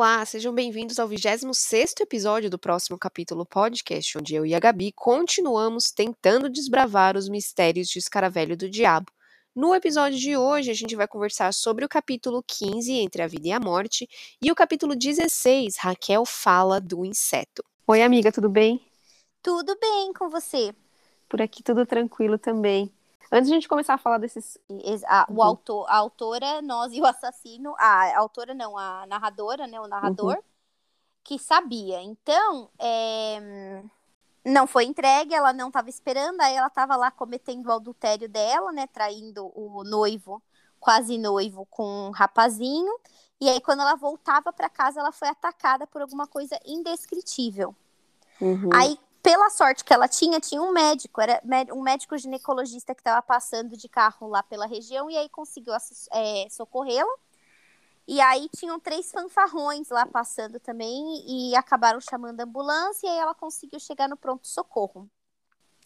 Olá, sejam bem-vindos ao 26º episódio do próximo capítulo podcast, onde eu e a Gabi continuamos tentando desbravar os mistérios de Escaravelho do Diabo. No episódio de hoje, a gente vai conversar sobre o capítulo 15, Entre a Vida e a Morte, e o capítulo 16, Raquel fala do inseto. Oi, amiga, tudo bem? Tudo bem com você? Por aqui tudo tranquilo também. Antes de a gente começar a falar desses. A, o uhum. autor, a autora, nós e o assassino. A, autora não, a narradora, né? O narrador, uhum. que sabia. Então, é, não foi entregue, ela não estava esperando, aí ela estava lá cometendo o adultério dela, né? Traindo o noivo, quase noivo, com um rapazinho. E aí, quando ela voltava para casa, ela foi atacada por alguma coisa indescritível. Uhum. Aí, pela sorte que ela tinha, tinha um médico, era um médico ginecologista que estava passando de carro lá pela região e aí conseguiu é, socorrê-la. E aí tinham três fanfarrões lá passando também e acabaram chamando a ambulância e aí ela conseguiu chegar no pronto-socorro.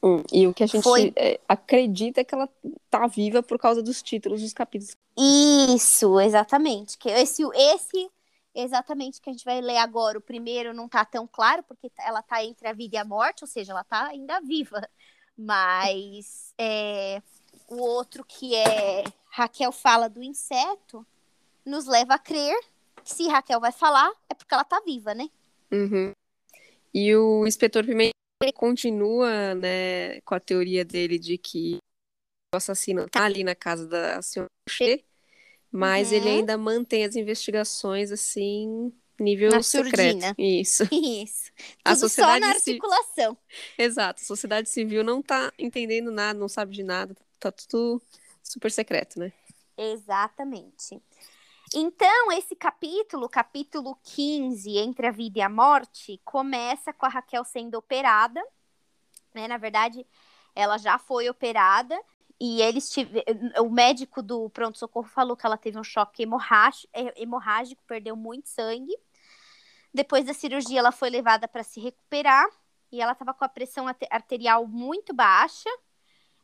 Hum, e o que a gente Foi... é, acredita é que ela tá viva por causa dos títulos dos capítulos. Isso, exatamente. Que esse, esse exatamente que a gente vai ler agora. O primeiro não está tão claro, porque ela está entre a vida e a morte, ou seja, ela está ainda viva. Mas é, o outro, que é Raquel fala do inseto, nos leva a crer que se Raquel vai falar, é porque ela está viva, né? Uhum. E o inspetor Pimenta continua né, com a teoria dele de que o assassino está ali na casa da senhora Che mas uhum. ele ainda mantém as investigações assim nível na secreto. Surdina. Isso. Isso. a sociedade só na articulação. Exato. A sociedade civil não tá entendendo nada, não sabe de nada, tá tudo super secreto, né? Exatamente. Então, esse capítulo, capítulo 15, Entre a Vida e a Morte, começa com a Raquel sendo operada, né? Na verdade, ela já foi operada e eles tive... o médico do pronto-socorro falou que ela teve um choque hemorrágico, é, hemorrágico, perdeu muito sangue. Depois da cirurgia, ela foi levada para se recuperar e ela estava com a pressão arterial muito baixa.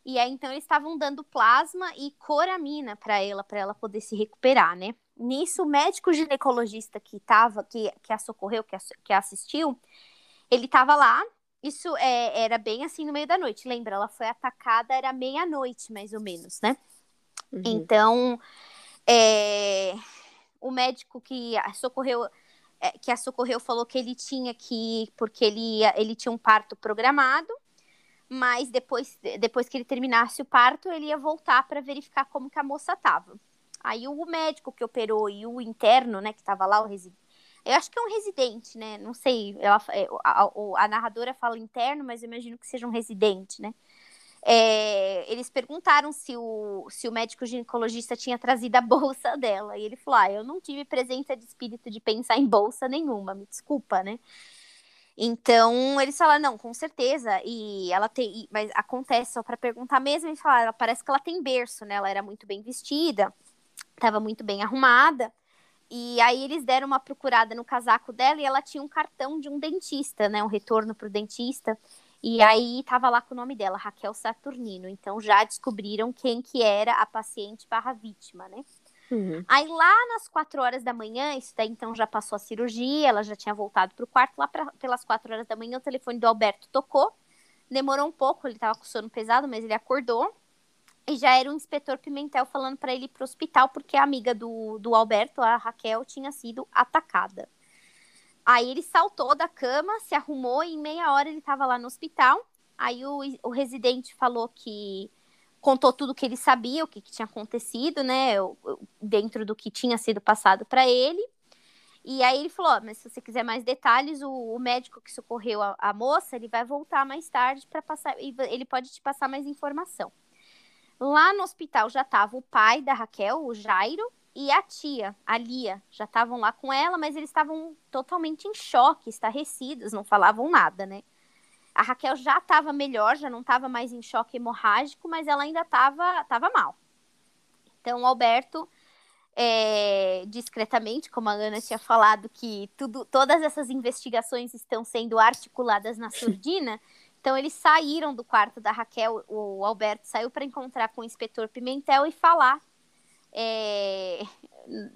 E aí, então, eles estavam dando plasma e coramina para ela, para ela poder se recuperar, né? Nisso, o médico ginecologista que tava, que, que a socorreu, que a, que a assistiu, ele estava lá isso é, era bem assim no meio da noite, lembra? Ela foi atacada, era meia-noite, mais ou menos, né? Uhum. Então, é, o médico que a socorreu, é, que a socorreu falou que ele tinha que ir, porque ele, ele tinha um parto programado, mas depois, depois que ele terminasse o parto, ele ia voltar para verificar como que a moça estava. Aí o médico que operou e o interno, né, que estava lá, o eu acho que é um residente, né? Não sei. Ela, é, a, a, a narradora fala interno, mas eu imagino que seja um residente, né? É, eles perguntaram se o, se o médico ginecologista tinha trazido a bolsa dela. E ele falou: Ah, eu não tive presença de espírito de pensar em bolsa nenhuma, me desculpa, né? Então eles falaram: Não, com certeza. E ela tem. Mas acontece, só para perguntar mesmo, eles falaram: Parece que ela tem berço, né? Ela era muito bem vestida, estava muito bem arrumada. E aí eles deram uma procurada no casaco dela e ela tinha um cartão de um dentista, né? Um retorno para o dentista. E aí tava lá com o nome dela, Raquel Saturnino. Então já descobriram quem que era a paciente barra vítima, né? Uhum. Aí lá nas quatro horas da manhã, isso daí então já passou a cirurgia, ela já tinha voltado pro quarto. Lá pra, pelas quatro horas da manhã, o telefone do Alberto tocou. Demorou um pouco, ele tava com sono pesado, mas ele acordou. E já era o inspetor Pimentel falando para ele ir pro hospital, porque a amiga do, do Alberto, a Raquel, tinha sido atacada. Aí ele saltou da cama, se arrumou e em meia hora ele estava lá no hospital. Aí o, o residente falou que contou tudo que ele sabia, o que, que tinha acontecido, né? Dentro do que tinha sido passado para ele. E aí ele falou: oh, mas se você quiser mais detalhes, o, o médico que socorreu a, a, moça, ele vai voltar mais tarde para passar, ele pode te passar mais informação. Lá no hospital já estava o pai da Raquel, o Jairo, e a tia, a Lia, já estavam lá com ela, mas eles estavam totalmente em choque, estarrecidos, não falavam nada, né? A Raquel já estava melhor, já não estava mais em choque hemorrágico, mas ela ainda estava tava mal. Então, o Alberto, é, discretamente, como a Ana tinha falado, que tudo, todas essas investigações estão sendo articuladas na surdina, então eles saíram do quarto da Raquel, o Alberto saiu para encontrar com o inspetor Pimentel e falar é,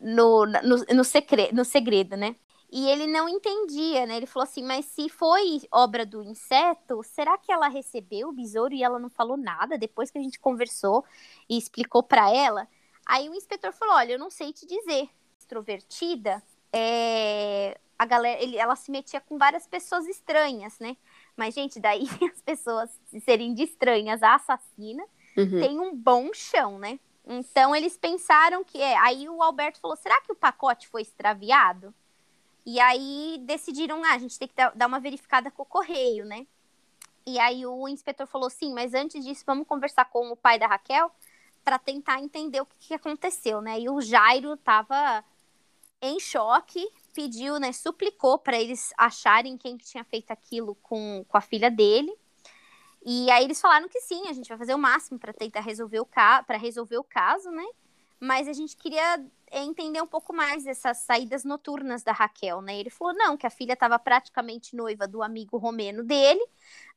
no, no, no, segredo, no segredo, né? E ele não entendia, né? Ele falou assim: mas se foi obra do inseto, será que ela recebeu o besouro e ela não falou nada depois que a gente conversou e explicou para ela? Aí o inspetor falou: olha, eu não sei te dizer. Extrovertida, é... a galera, ele, ela se metia com várias pessoas estranhas, né? Mas, gente, daí as pessoas serem de estranhas a assassina uhum. tem um bom chão, né? Então eles pensaram que é. Aí o Alberto falou: será que o pacote foi extraviado? E aí decidiram, ah, a gente tem que dar uma verificada com o correio, né? E aí o inspetor falou: sim, mas antes disso, vamos conversar com o pai da Raquel para tentar entender o que, que, aconteceu, né? E o Jairo tava em choque, pediu, né? Suplicou para eles acharem quem que tinha feito aquilo com, com a filha dele. E aí eles falaram que sim, a gente vai fazer o máximo para tentar resolver o caso, para resolver o caso, né? Mas a gente queria é, entender um pouco mais dessas saídas noturnas da Raquel, né? Ele falou não, que a filha estava praticamente noiva do amigo romeno dele,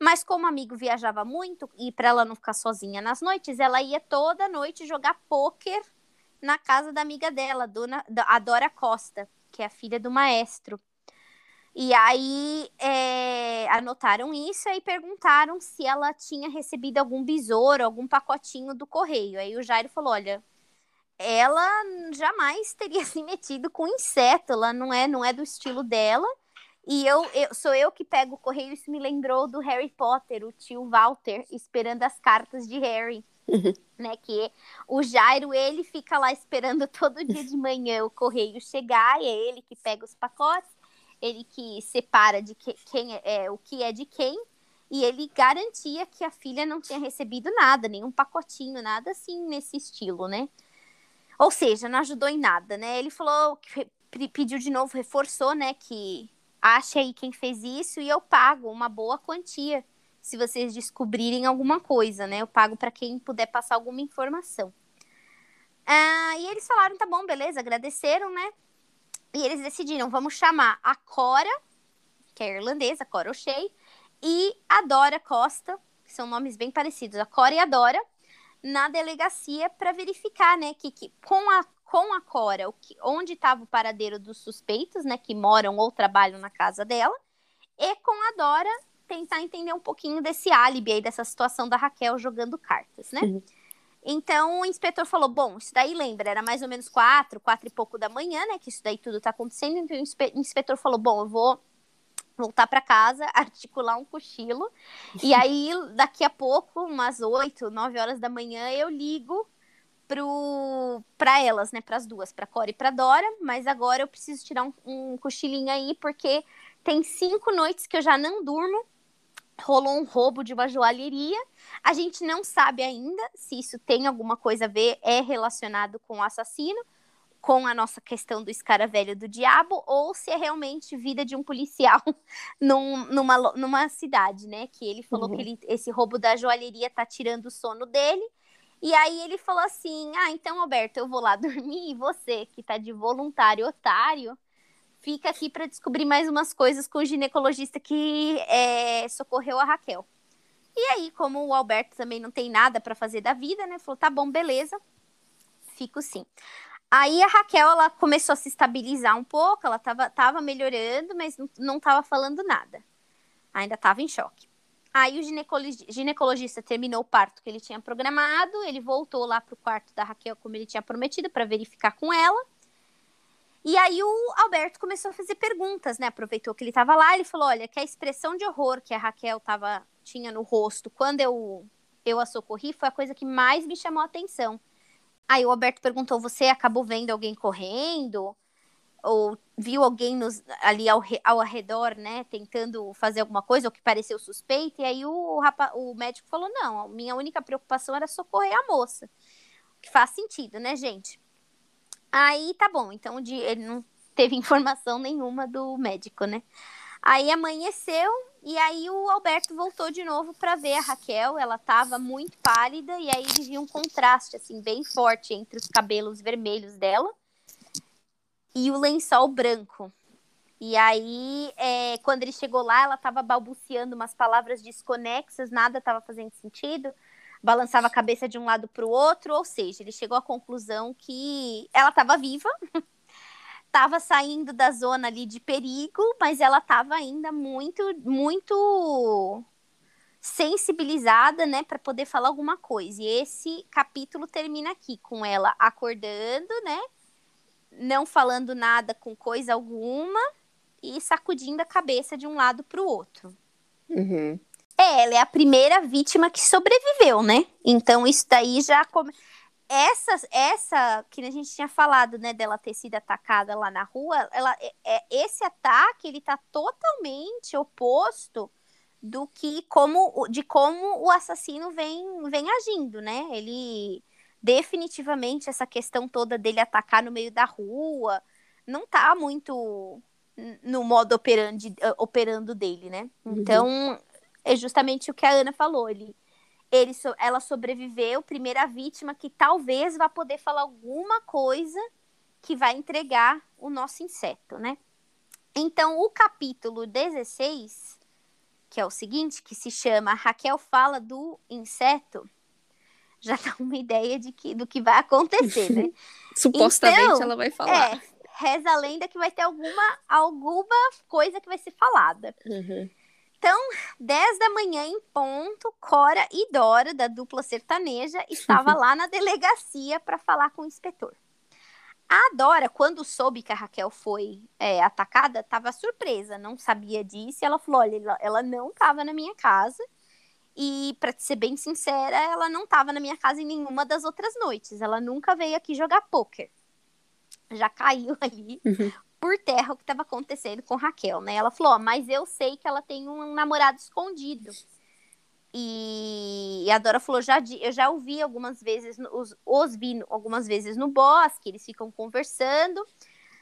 mas como o amigo viajava muito e para ela não ficar sozinha nas noites, ela ia toda noite jogar pôquer na casa da amiga dela, dona, a Dora Costa, que é a filha do maestro. E aí é, anotaram isso e perguntaram se ela tinha recebido algum besouro, algum pacotinho do correio. Aí o Jairo falou: olha, ela jamais teria se metido com inseto, ela não é, não é do estilo dela. E eu, eu sou eu que pego o correio, isso me lembrou do Harry Potter, o tio Walter esperando as cartas de Harry. Né, que o Jairo, ele fica lá esperando todo dia de manhã o correio chegar, e é ele que pega os pacotes ele que separa de que, quem é, é, o que é de quem, e ele garantia que a filha não tinha recebido nada, nenhum pacotinho, nada assim nesse estilo, né? Ou seja, não ajudou em nada, né? Ele falou, pediu de novo, reforçou, né, que acha aí quem fez isso e eu pago uma boa quantia se vocês descobrirem alguma coisa, né? Eu pago para quem puder passar alguma informação. Ah, e eles falaram, tá bom, beleza, agradeceram, né? E eles decidiram, vamos chamar a Cora, que é irlandesa, Cora O'Shea, e a Dora Costa, que são nomes bem parecidos, a Cora e a Dora, na delegacia para verificar, né, que, que com a com a Cora, o que, onde estava o paradeiro dos suspeitos, né, que moram ou trabalham na casa dela, e com a Dora tentar entender um pouquinho desse álibi aí, dessa situação da Raquel jogando cartas, né? Uhum. Então o inspetor falou: bom, isso daí lembra, era mais ou menos quatro, quatro e pouco da manhã, né? Que isso daí tudo tá acontecendo. Então o inspetor falou: bom, eu vou voltar para casa, articular um cochilo. e aí, daqui a pouco, umas oito, nove horas da manhã, eu ligo para elas, né? Para as duas, para Cora e para Dora. Mas agora eu preciso tirar um, um cochilinho aí, porque tem cinco noites que eu já não durmo rolou um roubo de uma joalheria. A gente não sabe ainda se isso tem alguma coisa a ver, é relacionado com o assassino, com a nossa questão do escaravelho do diabo, ou se é realmente vida de um policial num, numa, numa cidade, né? Que ele falou uhum. que ele, esse roubo da joalheria tá tirando o sono dele. E aí ele falou assim: Ah, então, Alberto, eu vou lá dormir e você, que tá de voluntário otário, fica aqui para descobrir mais umas coisas com o ginecologista que é, socorreu a Raquel. E aí, como o Alberto também não tem nada para fazer da vida, né? Falou: tá bom, beleza, fico sim. Aí a Raquel, ela começou a se estabilizar um pouco, ela tava, tava melhorando, mas não, tava falando nada. Ainda tava em choque. Aí o ginecologista, ginecologista terminou o parto que ele tinha programado, ele voltou lá pro quarto da Raquel como ele tinha prometido para verificar com ela. E aí o Alberto começou a fazer perguntas, né? Aproveitou que ele estava lá, ele falou: olha, que a expressão de horror que a Raquel tava, tinha no rosto quando eu, eu a socorri foi a coisa que mais me chamou a atenção. Aí o Alberto perguntou: você acabou vendo alguém correndo? Ou viu alguém nos, ali ao, ao redor, né, tentando fazer alguma coisa, ou que pareceu suspeito? E aí o, o médico falou: não, minha única preocupação era socorrer a moça. Que faz sentido, né, gente? Aí tá bom, então ele não teve informação nenhuma do médico, né? Aí amanheceu e aí o Alberto voltou de novo para ver a Raquel. Ela tava muito pálida e aí ele viu um contraste assim bem forte entre os cabelos vermelhos dela e o lençol branco. E aí, é, quando ele chegou lá, ela tava balbuciando umas palavras desconexas, nada tava fazendo sentido balançava a cabeça de um lado para o outro, ou seja, ele chegou à conclusão que ela estava viva, estava saindo da zona ali de perigo, mas ela estava ainda muito, muito sensibilizada, né, para poder falar alguma coisa. E esse capítulo termina aqui com ela acordando, né, não falando nada com coisa alguma e sacudindo a cabeça de um lado para o outro. Uhum. É, ela é a primeira vítima que sobreviveu, né? Então isso daí já come... essa essa que a gente tinha falado, né, dela ter sido atacada lá na rua, ela é, é esse ataque ele tá totalmente oposto do que como de como o assassino vem vem agindo, né? Ele definitivamente essa questão toda dele atacar no meio da rua não tá muito no modo operandi, operando dele, né? Uhum. É justamente o que a Ana falou, ele, ele ela sobreviveu, primeira vítima que talvez vá poder falar alguma coisa que vai entregar o nosso inseto, né? Então, o capítulo 16, que é o seguinte, que se chama Raquel fala do inseto, já dá uma ideia de que, do que vai acontecer, né? Supostamente então, ela vai falar. É, reza a lenda que vai ter alguma, alguma coisa que vai ser falada. Uhum. Então, 10 da manhã em ponto, Cora e Dora, da dupla sertaneja, estava lá na delegacia para falar com o inspetor. A Dora, quando soube que a Raquel foi é, atacada, estava surpresa, não sabia disso. E ela falou: olha, ela não estava na minha casa. E, para ser bem sincera, ela não estava na minha casa em nenhuma das outras noites. Ela nunca veio aqui jogar pôquer. Já caiu ali uhum. Por terra o que estava acontecendo com Raquel, né? Ela falou: mas eu sei que ela tem um namorado escondido. E a Dora falou: já, eu já ouvi algumas vezes, os, os vi algumas vezes no bosque, eles ficam conversando.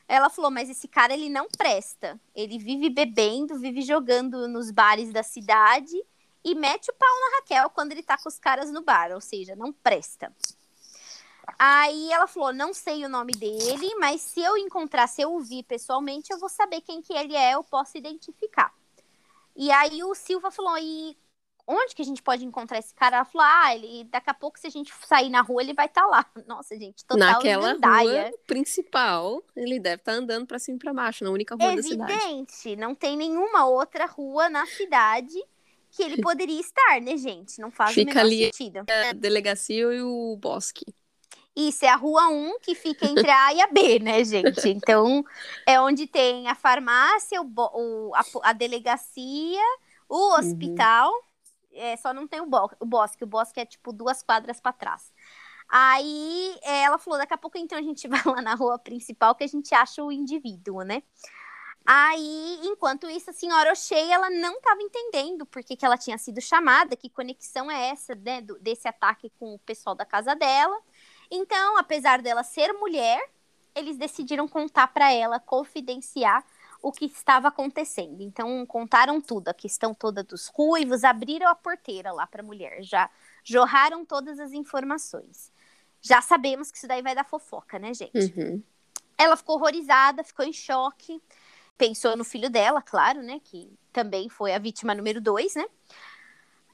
Ela falou: mas esse cara ele não presta. Ele vive bebendo, vive jogando nos bares da cidade e mete o pau na Raquel quando ele tá com os caras no bar, ou seja, não presta. Aí ela falou: não sei o nome dele, mas se eu encontrar, se eu ouvir pessoalmente, eu vou saber quem que ele é, eu posso identificar. E aí o Silva falou: e onde que a gente pode encontrar esse cara? Ela falou: ah, ele, daqui a pouco, se a gente sair na rua, ele vai estar tá lá. Nossa, gente, total Naquela rua principal, ele deve estar tá andando para cima e para baixo, na única rua Evidente, da cidade. Evidente, não tem nenhuma outra rua na cidade que ele poderia estar, né, gente? Não faz fica o menor ali sentido. A delegacia e o bosque. Isso, é a rua 1 que fica entre a A e a B, né, gente? Então, é onde tem a farmácia, o, o a, a, delegacia, o uhum. hospital. Uhum. É, só não tem o, bo o bosque. O bosque é tipo duas quadras para trás. Aí ela falou: daqui a pouco então a gente vai lá na rua principal que a gente acha o indivíduo, né? Aí, enquanto isso, a senhora O'Shea, ela não estava entendendo por que, que ela tinha sido chamada, que conexão é essa, né, do, desse ataque com o pessoal da casa dela. Então, apesar dela ser mulher, eles decidiram contar para ela, confidenciar o que estava acontecendo. Então, contaram tudo, a questão toda dos ruivos, abriram a porteira lá para a mulher, já jorraram todas as informações. Já sabemos que isso daí vai dar fofoca, né, gente? Uhum. Ela ficou horrorizada, ficou em choque pensou no filho dela, claro, né? Que também foi a vítima número dois, né?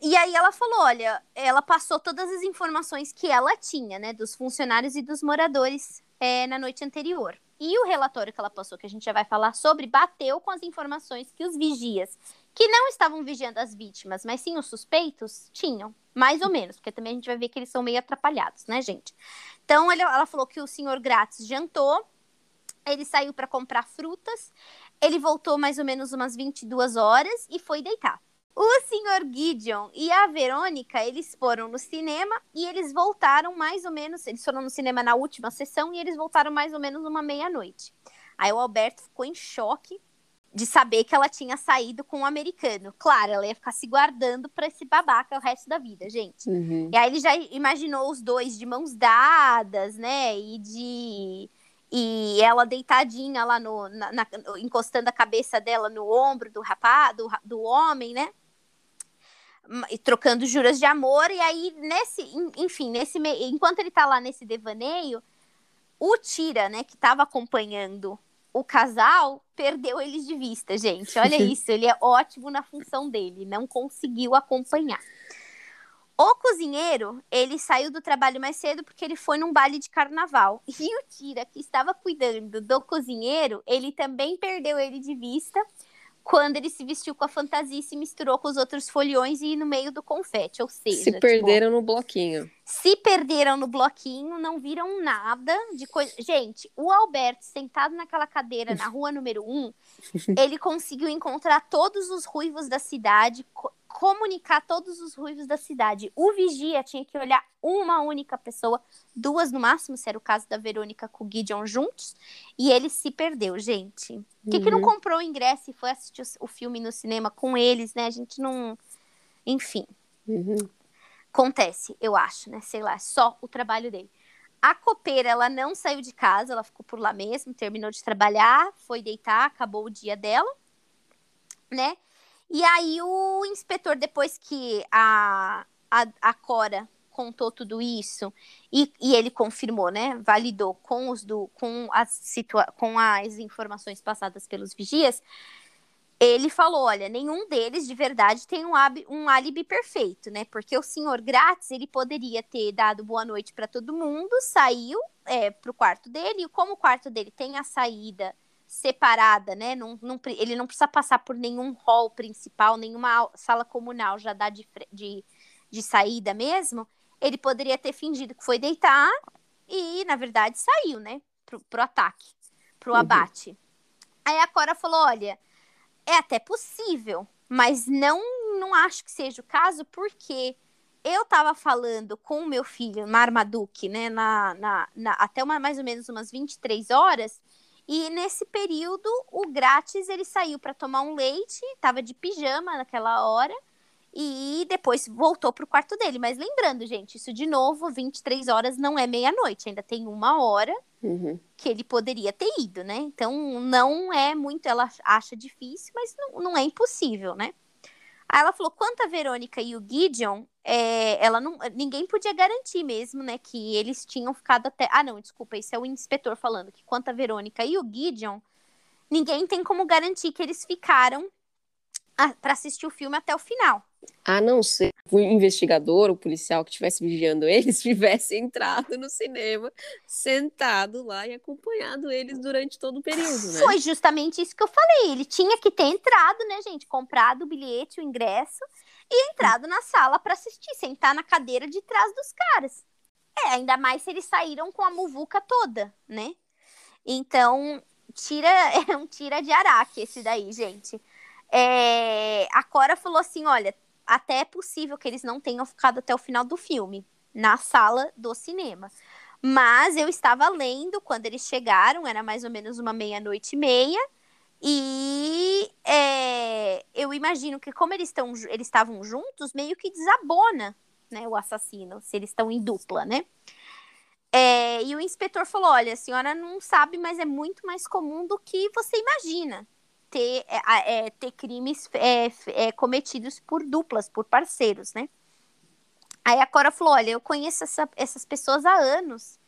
E aí ela falou, olha, ela passou todas as informações que ela tinha, né, dos funcionários e dos moradores é, na noite anterior. E o relatório que ela passou, que a gente já vai falar sobre, bateu com as informações que os vigias, que não estavam vigiando as vítimas, mas sim os suspeitos, tinham. Mais ou menos, porque também a gente vai ver que eles são meio atrapalhados, né, gente? Então, ela falou que o senhor Grátis jantou, ele saiu para comprar frutas ele voltou mais ou menos umas 22 horas e foi deitar. O senhor Gideon e a Verônica, eles foram no cinema e eles voltaram mais ou menos. Eles foram no cinema na última sessão e eles voltaram mais ou menos uma meia-noite. Aí o Alberto ficou em choque de saber que ela tinha saído com um americano. Claro, ela ia ficar se guardando para esse babaca o resto da vida, gente. Uhum. E aí ele já imaginou os dois de mãos dadas, né? E de e ela deitadinha lá no, na, na, encostando a cabeça dela no ombro do rapaz, do, do homem, né? E trocando juras de amor, e aí, nesse, enfim, nesse enquanto ele tá lá nesse devaneio, o Tira, né, que tava acompanhando o casal, perdeu eles de vista, gente. Olha isso, ele é ótimo na função dele, não conseguiu acompanhar. O cozinheiro, ele saiu do trabalho mais cedo porque ele foi num baile de carnaval. E o Tira, que estava cuidando do cozinheiro, ele também perdeu ele de vista quando ele se vestiu com a fantasia e se misturou com os outros foliões e no meio do confete, ou seja... Se perderam tipo, no bloquinho. Se perderam no bloquinho, não viram nada de coisa... Gente, o Alberto, sentado naquela cadeira na rua número 1, um, ele conseguiu encontrar todos os ruivos da cidade, comunicar todos os ruivos da cidade. O vigia tinha que olhar uma única pessoa, duas no máximo, se era o caso da Verônica com o Gideon juntos, e ele se perdeu, gente. Por que, uhum. que não uhum. comprou o ingresso e foi assistir o filme no cinema com eles, né? A gente não. Enfim. Uhum. Acontece, eu acho, né? Sei lá, só o trabalho dele. A copeira, ela não saiu de casa, ela ficou por lá mesmo, terminou de trabalhar, foi deitar, acabou o dia dela, né? E aí o inspetor, depois que a, a, a Cora contou tudo isso e, e ele confirmou, né? Validou com os do com as situa com as informações passadas pelos vigias. Ele falou, olha, nenhum deles de verdade tem um, um álibi perfeito, né? Porque o senhor Grátis, ele poderia ter dado boa noite para todo mundo, saiu é, para o quarto dele, e como o quarto dele tem a saída separada, né? Não, não, ele não precisa passar por nenhum hall principal, nenhuma sala comunal, já dá de, de, de saída mesmo. Ele poderia ter fingido que foi deitar e, na verdade, saiu, né? Pro, pro ataque, pro uhum. abate. Aí a Cora falou: olha, é até possível, mas não, não acho que seja o caso, porque eu tava falando com o meu filho, Marmaduke, né, na, na, na, até uma, mais ou menos umas 23 horas, e nesse período, o Grátis ele saiu para tomar um leite, estava de pijama naquela hora, e depois voltou para o quarto dele. Mas lembrando, gente, isso de novo, 23 horas não é meia-noite, ainda tem uma hora uhum. que ele poderia ter ido, né? Então não é muito, ela acha difícil, mas não, não é impossível, né? Aí ela falou: quanto a Verônica e o Gideon, é, ela não, ninguém podia garantir mesmo, né, que eles tinham ficado até. Ah, não, desculpa, isso é o inspetor falando que quanto a Verônica e o Gideon, ninguém tem como garantir que eles ficaram para assistir o filme até o final. A não ser o investigador, o policial que estivesse vigiando eles, tivesse entrado no cinema, sentado lá e acompanhado eles durante todo o período, né? Foi justamente isso que eu falei. Ele tinha que ter entrado, né, gente? Comprado o bilhete, o ingresso e entrado na sala para assistir, sentar na cadeira de trás dos caras. É, ainda mais se eles saíram com a muvuca toda, né? Então, tira, é um tira de araque esse daí, gente. É, a Cora falou assim: olha, até é possível que eles não tenham ficado até o final do filme, na sala do cinema. Mas eu estava lendo quando eles chegaram, era mais ou menos uma meia-noite e meia. E é, eu imagino que, como eles, estão, eles estavam juntos, meio que desabona né, o assassino, se eles estão em dupla, né? É, e o inspetor falou: olha, a senhora não sabe, mas é muito mais comum do que você imagina ter, é, ter crimes cometidos por duplas, por parceiros, né? Aí a Cora falou: olha, eu conheço essa, essas pessoas há anos.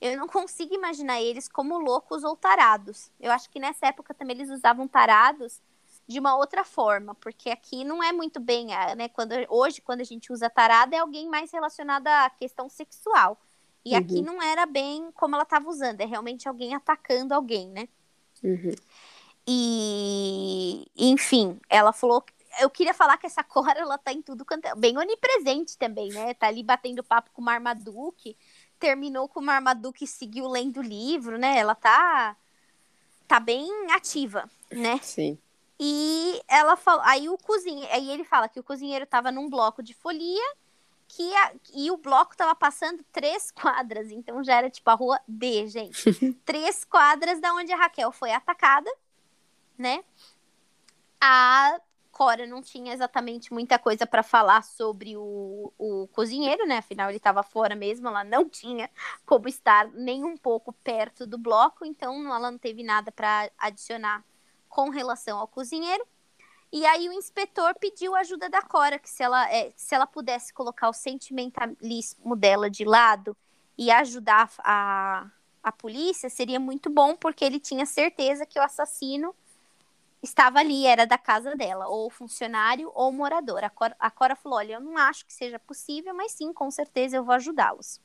Eu não consigo imaginar eles como loucos ou tarados. Eu acho que nessa época também eles usavam tarados de uma outra forma, porque aqui não é muito bem, né? Quando, hoje, quando a gente usa tarada, é alguém mais relacionado à questão sexual. E uhum. aqui não era bem como ela estava usando, é realmente alguém atacando alguém, né? Uhum. E, enfim, ela falou. Eu queria falar que essa Cora, ela tá em tudo quanto é. Bem onipresente também, né? Tá ali batendo papo com o Marmaduke. Terminou com o Marmaduke e seguiu lendo o livro, né? Ela tá. Tá bem ativa, né? Sim. E ela falou. Aí o cozinheiro. Aí ele fala que o cozinheiro tava num bloco de folia. Que a, e o bloco tava passando três quadras, então já era tipo a rua D, gente. três quadras da onde a Raquel foi atacada né? A Cora não tinha exatamente muita coisa para falar sobre o, o cozinheiro, né? Afinal, ele estava fora mesmo, ela não tinha como estar nem um pouco perto do bloco, então ela não teve nada para adicionar com relação ao cozinheiro. E aí o inspetor pediu ajuda da Cora, que se ela, é, se ela pudesse colocar o sentimentalismo dela de lado e ajudar a, a polícia, seria muito bom, porque ele tinha certeza que o assassino estava ali, era da casa dela, ou funcionário ou morador. A Cora, a Cora falou: Olha, eu não acho que seja possível, mas sim, com certeza eu vou ajudá-los.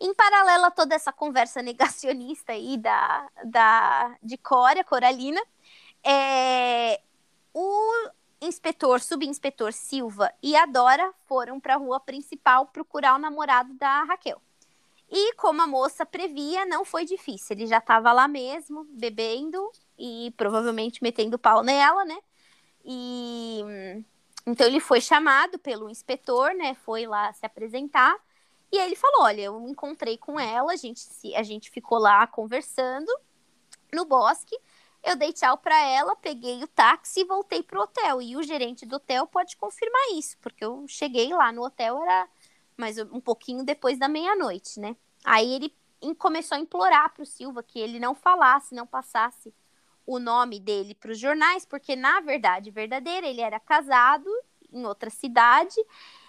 Em paralelo a toda essa conversa negacionista aí da, da, de Cora, Coralina, é, o inspetor, subinspetor Silva e a Dora foram para a rua principal procurar o namorado da Raquel. E como a moça previa, não foi difícil. Ele já estava lá mesmo, bebendo e provavelmente metendo pau nela, né? E então ele foi chamado pelo inspetor, né? Foi lá se apresentar. E aí ele falou: Olha, eu encontrei com ela, a gente, a gente ficou lá conversando no bosque. Eu dei tchau para ela, peguei o táxi e voltei pro hotel. E o gerente do hotel pode confirmar isso, porque eu cheguei lá no hotel, era mais um pouquinho depois da meia-noite, né? Aí ele começou a implorar pro Silva que ele não falasse, não passasse o nome dele para os jornais, porque na verdade verdadeira ele era casado em outra cidade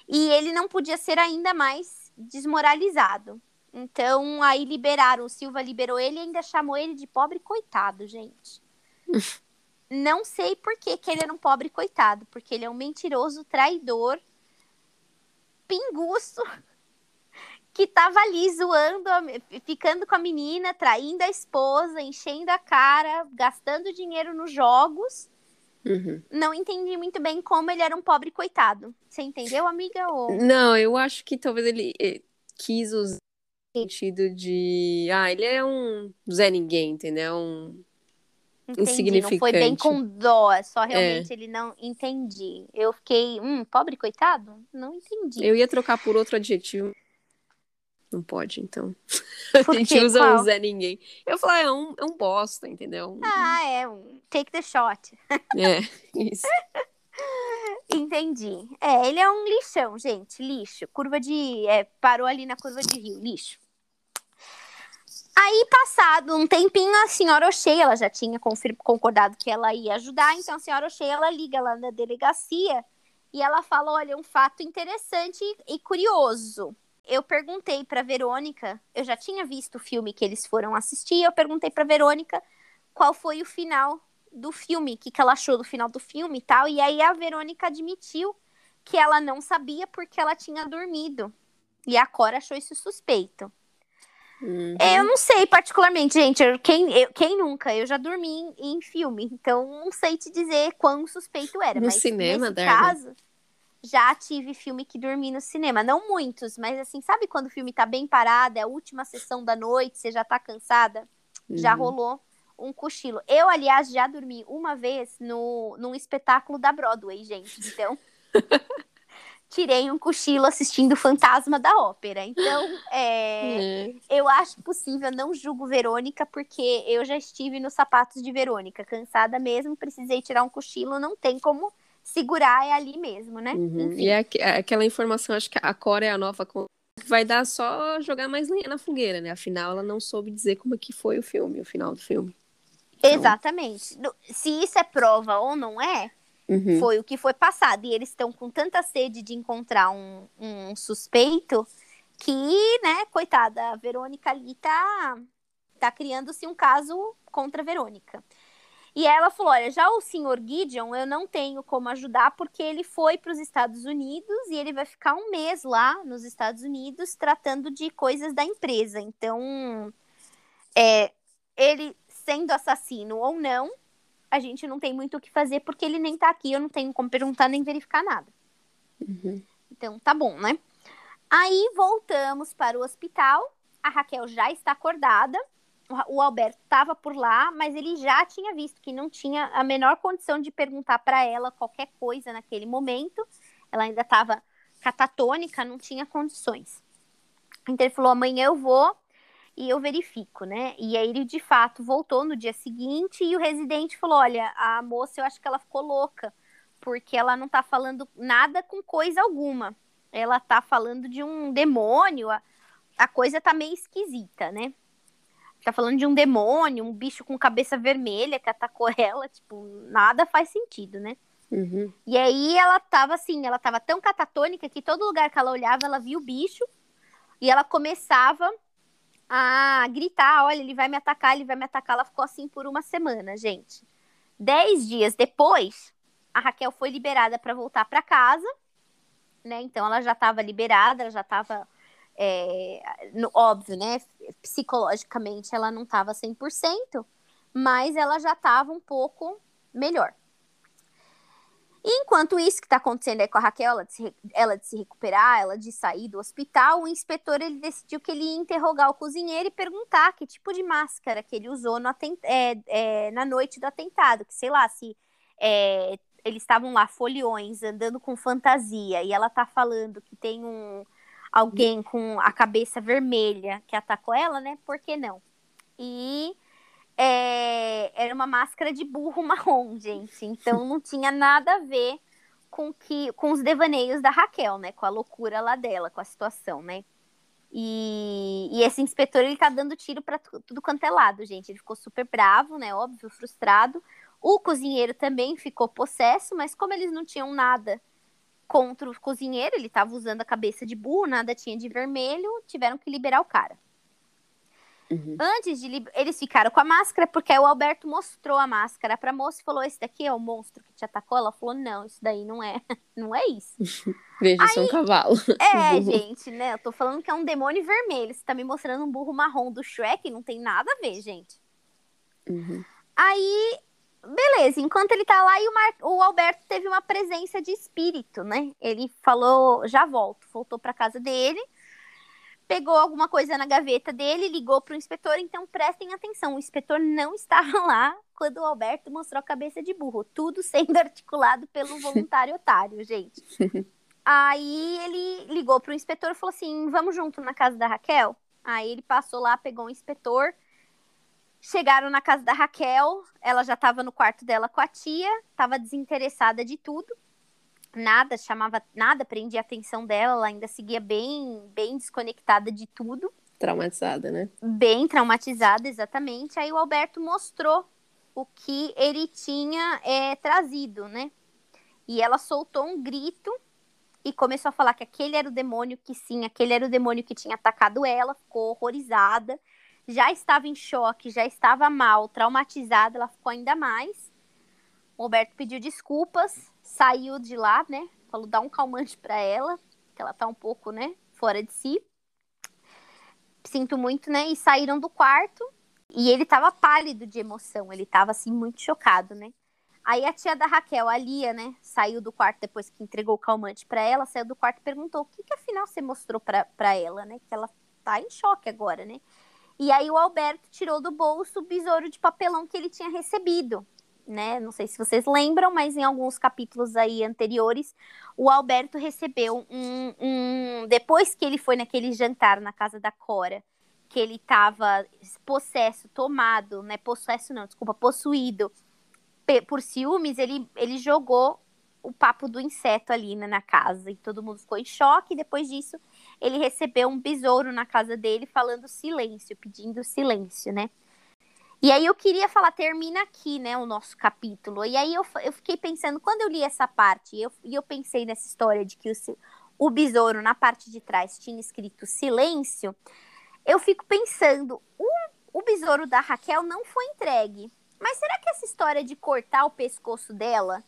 e ele não podia ser ainda mais desmoralizado. Então, aí liberaram, o Silva liberou ele e ainda chamou ele de pobre coitado, gente. Não sei por que, que ele era um pobre coitado, porque ele é um mentiroso, traidor, pinguço, que tava ali zoando, ficando com a menina, traindo a esposa, enchendo a cara, gastando dinheiro nos jogos. Uhum. Não entendi muito bem como ele era um pobre coitado. Você entendeu, amiga? Ou... Não, eu acho que talvez ele eh, quis usar sentido de. Ah, ele é um Zé Ninguém, entendeu? Um Entendi, insignificante. Não foi bem com dó, é só realmente é. ele não entendi. Eu fiquei, hum, pobre coitado? Não entendi. Eu ia trocar por outro adjetivo. Não pode, então. a gente usa Qual? um Zé Ninguém. Eu falei, ah, é um, é um bosta, entendeu? Ah, é um take the shot. é, isso. Entendi. É, ele é um lixão, gente, lixo. Curva de. É, parou ali na curva de rio, lixo. Aí, passado um tempinho, a senhora Oshei, ela já tinha concordado que ela ia ajudar, então a senhora Oshei, ela liga lá na delegacia e ela fala, olha, um fato interessante e curioso. Eu perguntei para Verônica, eu já tinha visto o filme que eles foram assistir, eu perguntei para Verônica qual foi o final do filme, o que, que ela achou do final do filme e tal. E aí a Verônica admitiu que ela não sabia porque ela tinha dormido. E a Cora achou isso suspeito. Uhum. Eu não sei particularmente, gente. Eu, quem, eu, quem nunca? Eu já dormi em, em, filme, então não sei te dizer quão suspeito era. No mas cinema, nesse caso, já tive filme que dormi no cinema. Não muitos, mas assim, sabe quando o filme tá bem parado, é a última sessão da noite, você já tá cansada? Uhum. Já rolou um cochilo. Eu, aliás, já dormi uma vez no, num espetáculo da Broadway, gente. Então, tirei um cochilo assistindo Fantasma da Ópera. Então, é, é. eu acho possível, não julgo Verônica, porque eu já estive nos sapatos de Verônica, cansada mesmo, precisei tirar um cochilo, não tem como segurar, é ali mesmo, né? Uhum. E é, é aquela informação, acho que a Cora é a nova vai dar só jogar mais lenha na fogueira, né? Afinal, ela não soube dizer como é que foi o filme, o final do filme. Então... Exatamente. Se isso é prova ou não é, uhum. foi o que foi passado. E eles estão com tanta sede de encontrar um, um suspeito que, né, coitada, a Verônica ali tá, tá criando-se um caso contra a Verônica. E ela falou: Olha, já o senhor Gideon eu não tenho como ajudar porque ele foi para os Estados Unidos e ele vai ficar um mês lá nos Estados Unidos tratando de coisas da empresa. Então, é, ele sendo assassino ou não, a gente não tem muito o que fazer porque ele nem tá aqui, eu não tenho como perguntar nem verificar nada. Uhum. Então, tá bom, né? Aí voltamos para o hospital. A Raquel já está acordada. O Alberto estava por lá, mas ele já tinha visto que não tinha a menor condição de perguntar para ela qualquer coisa naquele momento. Ela ainda estava catatônica, não tinha condições. Então ele falou: amanhã eu vou e eu verifico, né? E aí ele de fato voltou no dia seguinte e o residente falou: olha, a moça eu acho que ela ficou louca, porque ela não tá falando nada com coisa alguma. Ela tá falando de um demônio, a, a coisa tá meio esquisita, né? Tá falando de um demônio, um bicho com cabeça vermelha que atacou ela, tipo, nada faz sentido, né? Uhum. E aí ela tava assim, ela tava tão catatônica que todo lugar que ela olhava, ela via o bicho e ela começava a gritar, olha, ele vai me atacar, ele vai me atacar. Ela ficou assim por uma semana, gente. Dez dias depois, a Raquel foi liberada para voltar para casa, né? Então ela já estava liberada, ela já estava, é, óbvio, né? Psicologicamente ela não estava 100%, mas ela já estava um pouco melhor. E enquanto isso que está acontecendo aí com a Raquel, ela de, se, ela de se recuperar, ela de sair do hospital, o inspetor ele decidiu que ele ia interrogar o cozinheiro e perguntar que tipo de máscara que ele usou no atent, é, é, na noite do atentado, que sei lá, se é, eles estavam lá foliões, andando com fantasia, e ela tá falando que tem um alguém com a cabeça vermelha que atacou ela, né? Por que não? E é, era uma máscara de burro marrom, gente. Então não tinha nada a ver com que com os devaneios da Raquel, né? Com a loucura lá dela, com a situação, né? E, e esse inspetor ele tá dando tiro para tudo quanto é lado, gente. Ele ficou super bravo, né? Óbvio, frustrado. O cozinheiro também ficou possesso, mas como eles não tinham nada contra o cozinheiro, ele estava usando a cabeça de burro, nada tinha de vermelho, tiveram que liberar o cara. Uhum. Antes de eles ficaram com a máscara, porque o Alberto mostrou a máscara pra moça e falou: Esse daqui é o monstro que te atacou? Ela falou: Não, isso daí não é. não é isso. Veja, Aí, é um cavalo. É, gente, né? Eu tô falando que é um demônio vermelho. Você tá me mostrando um burro marrom do Shrek, não tem nada a ver, gente. Uhum. Aí, beleza, enquanto ele tá lá, e o, Mar... o Alberto teve uma presença de espírito, né? Ele falou: Já volto. Voltou pra casa dele pegou alguma coisa na gaveta dele, ligou para o inspetor, então prestem atenção, o inspetor não estava lá quando o Alberto mostrou a cabeça de burro, tudo sendo articulado pelo voluntário otário, gente. Aí ele ligou para o inspetor e falou assim: "Vamos junto na casa da Raquel?". Aí ele passou lá, pegou o inspetor, Chegaram na casa da Raquel, ela já estava no quarto dela com a tia, estava desinteressada de tudo nada chamava, nada prendia a atenção dela, ela ainda seguia bem, bem desconectada de tudo. Traumatizada, né? Bem traumatizada, exatamente. Aí o Alberto mostrou o que ele tinha é, trazido, né? E ela soltou um grito e começou a falar que aquele era o demônio que sim, aquele era o demônio que tinha atacado ela, ficou horrorizada, já estava em choque, já estava mal, traumatizada, ela ficou ainda mais. O Roberto pediu desculpas, saiu de lá, né? Falou dar um calmante para ela, que ela tá um pouco, né, fora de si. Sinto muito, né? E saíram do quarto. E ele tava pálido de emoção, ele tava assim muito chocado, né? Aí a tia da Raquel, a Lia, né, saiu do quarto depois que entregou o calmante para ela, saiu do quarto e perguntou: "O que que afinal você mostrou para ela, né? Que ela tá em choque agora, né?" E aí o Alberto tirou do bolso o besouro de papelão que ele tinha recebido né? Não sei se vocês lembram, mas em alguns capítulos aí anteriores, o Alberto recebeu um, um depois que ele foi naquele jantar na casa da Cora, que ele estava possesso, tomado, né? Possesso não, desculpa, possuído por ciúmes, ele, ele jogou o papo do inseto ali né, na casa e todo mundo ficou em choque. Depois disso, ele recebeu um besouro na casa dele falando silêncio, pedindo silêncio, né? E aí eu queria falar, termina aqui, né, o nosso capítulo. E aí eu, eu fiquei pensando, quando eu li essa parte, e eu, eu pensei nessa história de que o, o besouro, na parte de trás, tinha escrito silêncio, eu fico pensando, o, o besouro da Raquel não foi entregue. Mas será que essa história de cortar o pescoço dela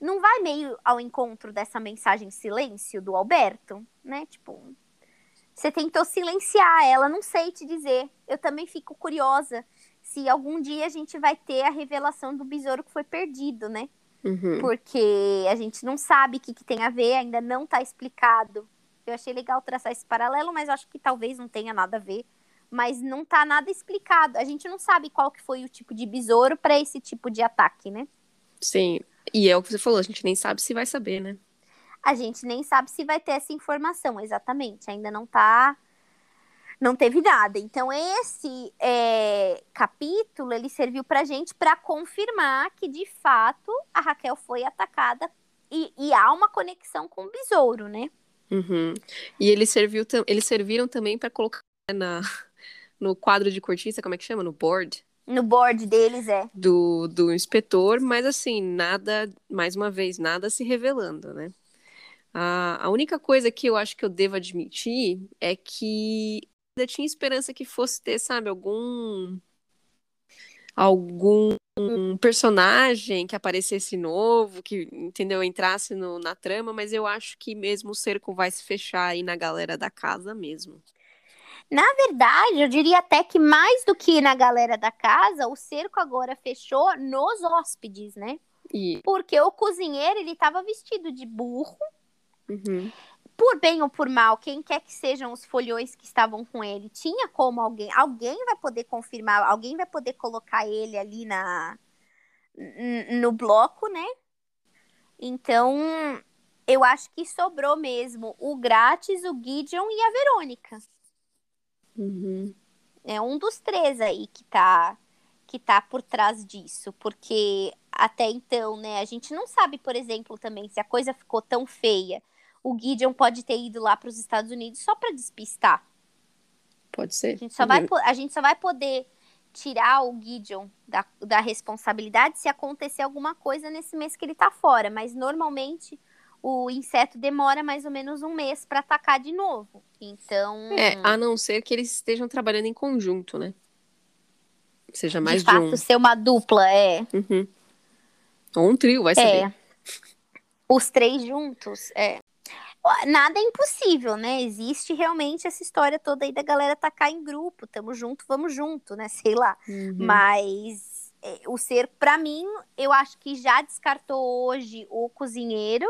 não vai meio ao encontro dessa mensagem silêncio do Alberto, né? Tipo, você tentou silenciar ela, não sei te dizer. Eu também fico curiosa se algum dia a gente vai ter a revelação do besouro que foi perdido, né? Uhum. Porque a gente não sabe o que, que tem a ver, ainda não está explicado. Eu achei legal traçar esse paralelo, mas acho que talvez não tenha nada a ver. Mas não está nada explicado. A gente não sabe qual que foi o tipo de besouro para esse tipo de ataque, né? Sim. E é o que você falou, a gente nem sabe se vai saber, né? A gente nem sabe se vai ter essa informação, exatamente. Ainda não está não teve nada. Então, esse é, capítulo, ele serviu pra gente para confirmar que, de fato, a Raquel foi atacada e, e há uma conexão com o besouro, né? Uhum. E ele serviu, eles serviram também para colocar na, no quadro de cortiça, como é que chama? No board? No board deles, é. Do, do inspetor, mas assim, nada, mais uma vez, nada se revelando, né? A, a única coisa que eu acho que eu devo admitir é que ainda tinha esperança que fosse ter, sabe, algum algum personagem que aparecesse novo, que, entendeu, entrasse no, na trama, mas eu acho que mesmo o cerco vai se fechar aí na galera da casa mesmo. Na verdade, eu diria até que mais do que na galera da casa, o cerco agora fechou nos hóspedes, né? E... Porque o cozinheiro, ele tava vestido de burro. Uhum. Por bem ou por mal, quem quer que sejam os folhões que estavam com ele, tinha como alguém, alguém vai poder confirmar, alguém vai poder colocar ele ali na no bloco, né? Então, eu acho que sobrou mesmo o Grátis, o Gideon e a Verônica. Uhum. É um dos três aí que tá que tá por trás disso, porque até então, né, a gente não sabe, por exemplo, também se a coisa ficou tão feia, o Gideon pode ter ido lá para os Estados Unidos só para despistar. Pode ser. A gente só vai, a gente só vai poder tirar o Gideon da, da responsabilidade se acontecer alguma coisa nesse mês que ele tá fora, mas normalmente o inseto demora mais ou menos um mês para atacar de novo. Então. É, a não ser que eles estejam trabalhando em conjunto, né? Seja mais de, de fato, um. ser uma dupla, é. Uhum. Ou um trio, vai saber. É. Os três juntos, é. Nada é impossível, né? Existe realmente essa história toda aí da galera atacar em grupo. Tamo junto, vamos junto, né? Sei lá. Uhum. Mas é, o ser, para mim, eu acho que já descartou hoje o cozinheiro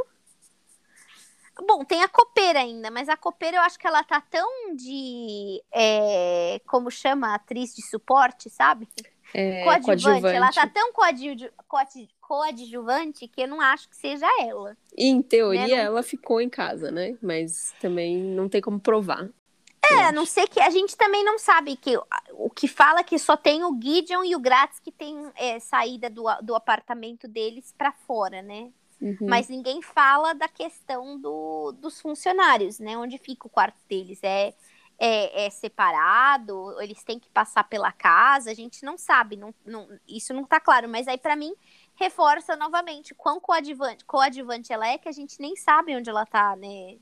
Bom, tem a copeira ainda, mas a copeira eu acho que ela tá tão de. É, como chama? Atriz de suporte, sabe? É, coadjuvante. coadjuvante. Ela tá tão coadju coadjuvante que eu não acho que seja ela. E, em teoria, Né, ela ficou em casa, né? Mas também não tem como provar. É, a não ser que a gente também não sabe que o que fala que só tem o Gideon e o Gratz que tem é, saída do, do apartamento deles pra fora, né? Uhum. Mas ninguém fala da questão do, dos funcionários, né? Onde fica o quarto deles? É, é, é separado? Eles têm que passar pela casa? A gente não sabe, não, não, isso não tá claro. Mas aí, pra mim, reforça novamente quão coadjuvante, coadjuvante ela é, que a gente nem sabe onde ela tá, né?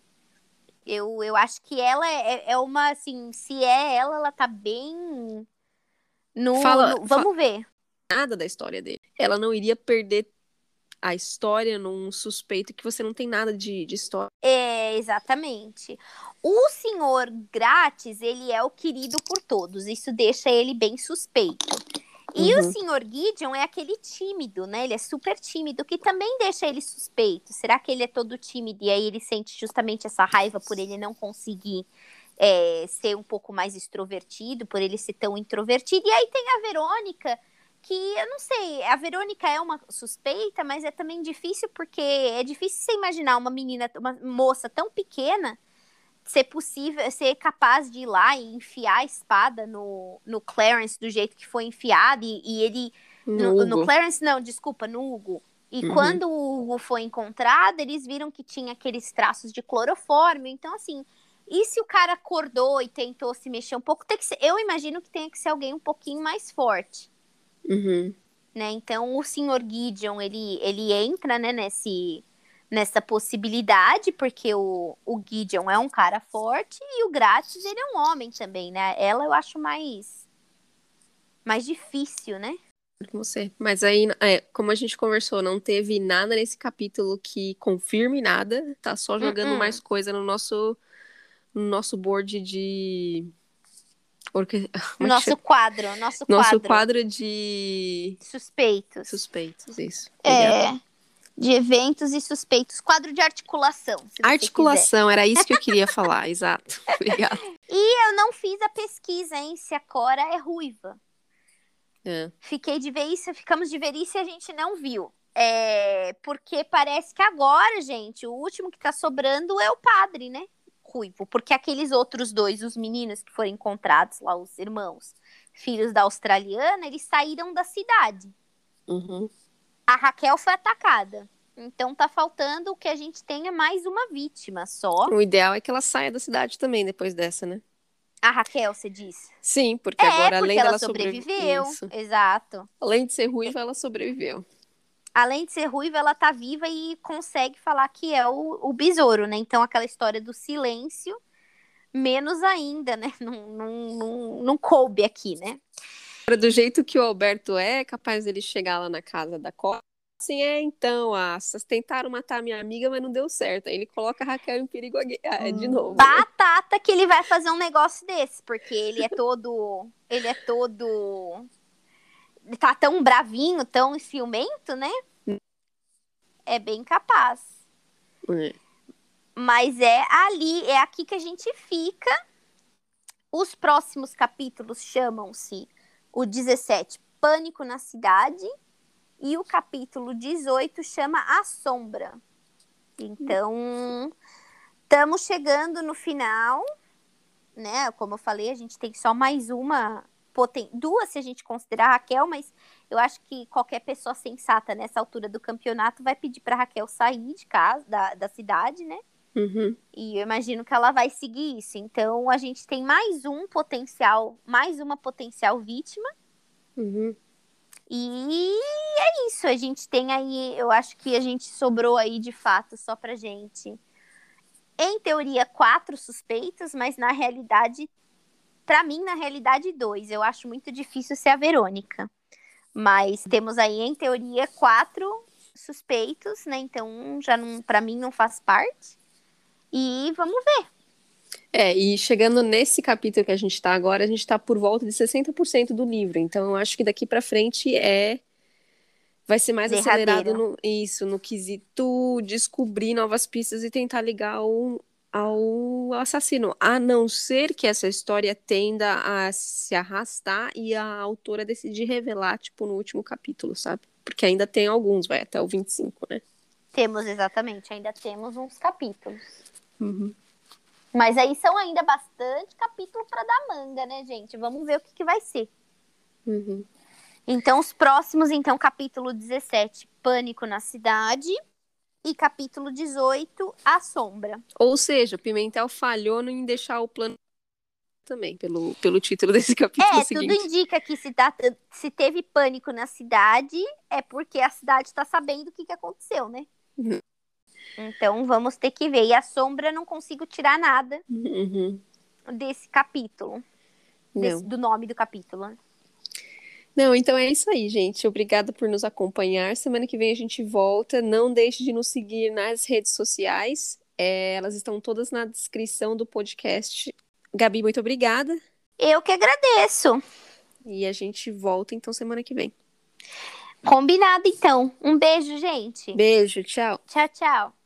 Eu, eu acho que ela é, é uma, assim, se é ela, ela tá bem. No, Fala- no- vamos ver. Nada da história dele. Ela não iria perder a história num suspeito que você não tem nada de, de história. É, exatamente. O senhor Grátis, ele é o querido por todos. Isso deixa ele bem suspeito. E o Uhum. senhor Gideon é aquele tímido, né? Ele é super tímido, que também deixa ele suspeito. Será que ele é todo tímido e aí ele sente justamente essa raiva por ele não conseguir é, ser um pouco mais extrovertido, por ele ser tão introvertido? E aí tem a Verônica, que eu não sei, a Verônica é uma suspeita, mas é também difícil porque é difícil você imaginar uma menina, uma moça tão pequena ser possível, ser capaz de ir lá e enfiar a espada no, no Clarence do jeito que foi enfiado e, e ele no, No. Clarence não, desculpa, no Hugo. E Uhum. quando o Hugo foi encontrado, eles viram que tinha aqueles traços de clorofórmio. Então, assim, e se o cara acordou e tentou se mexer um pouco? Tem que ser, eu imagino que tenha que ser alguém um pouquinho mais forte Uhum. né? Então o senhor Gideon ele, ele entra né, nesse, nessa possibilidade, porque o, o Gideon é um cara forte e o Grátis ele é um homem também, né? Ela eu acho mais mais difícil, né? Você. Mas aí, é, como a gente conversou, não teve nada nesse capítulo que confirme nada. Tá só jogando Uh-uh. mais coisa no nosso, no nosso board de. Orque... é Nosso quadro, nosso, nosso quadro. quadro de Suspeitos. suspeitos. Isso. Obrigada. É, de eventos e suspeitos. Quadro de articulação. Articulação, era isso que eu queria falar, exato. Obrigada. Eu não fiz a pesquisa, hein? Se a Cora é ruiva. É. Fiquei de ver isso, ficamos de ver isso e a gente não viu. É, porque parece que agora, gente, o último que tá sobrando é o padre, né? Ruivo. Porque aqueles outros dois, os meninos que foram encontrados lá, os irmãos, filhos da australiana, eles saíram da cidade. Uhum. A Raquel foi atacada. Então tá faltando que a gente tenha mais uma vítima só. O ideal é que ela saia da cidade também depois dessa, né? A Raquel, você disse. Sim, porque É, agora, porque além ela dela sobreviveu. sobreviver. Exato. Além de ser ruiva, ela sobreviveu. Além de ser ruiva, ela tá viva e consegue falar que é o, o besouro, né? Então, aquela história do silêncio, menos ainda, né? Não, não, não, não coube aqui, né? Do jeito que o Alberto é, é capaz dele chegar lá na casa da Copa. Assim, é, então, ah, vocês tentaram matar minha amiga, mas não deu certo. Aí ele coloca a Raquel em perigo ah, de novo. Né? Batata que ele vai fazer um negócio desse, porque ele é todo. ele é todo. Tá tão bravinho, tão ciumento, né? É bem capaz. É. Mas é ali, é aqui que a gente fica. Os próximos capítulos chamam-se o 17, Pânico na Cidade, e o capítulo 18 chama A Sombra. Então, estamos chegando no final, né? Como eu falei, a gente tem só mais uma, poten duas se a gente considerar a Raquel, mas eu acho que qualquer pessoa sensata nessa altura do campeonato vai pedir para Raquel sair de casa, da, da cidade, né? Uhum. E eu imagino que ela vai seguir isso. Então a gente tem mais um potencial, mais uma potencial vítima. Uhum. E é isso. A gente tem aí, eu acho que a gente sobrou aí de fato só pra gente. Em teoria, quatro suspeitos, mas na realidade, para mim, na realidade, dois. Eu acho muito difícil ser a Verônica. Mas temos aí, em teoria, quatro suspeitos, né? Então, já não, para mim, não faz parte. E vamos ver. É, e chegando nesse capítulo que a gente está agora, a gente está por volta de 60% do livro. Então, eu acho que daqui para frente é vai ser mais acelerado no isso, no quesito descobrir novas pistas e tentar ligar ao, ao assassino. A não ser que essa história tenda a se arrastar e a autora decidir revelar, tipo, no último capítulo, sabe? Porque ainda tem alguns, vai até o 25, né? Temos, exatamente, ainda temos uns capítulos. Uhum. Mas aí são ainda bastante capítulos para dar manga, né, gente? Vamos ver o que, que vai ser. Uhum. Então, os próximos, então, capítulo 17, Pânico na Cidade. E capítulo 18, A Sombra. Ou seja, Pimentel falhou em deixar o plano também, pelo, pelo título desse capítulo é, seguinte. tudo indica que se, tá, se teve pânico na cidade, é porque a cidade está sabendo o que, que aconteceu, né? Uhum. Então vamos ter que ver. E a sombra não consigo tirar nada uhum. desse capítulo. Desse, do nome do capítulo. Não, então é isso aí, gente. Obrigada por nos acompanhar. Semana que vem a gente volta. Não deixe de nos seguir nas redes sociais. É, elas estão todas na descrição do podcast. Gabi, muito obrigada. Eu que agradeço. E a gente volta então semana que vem. Combinado, então. Um beijo, gente. Beijo, tchau. Tchau, tchau.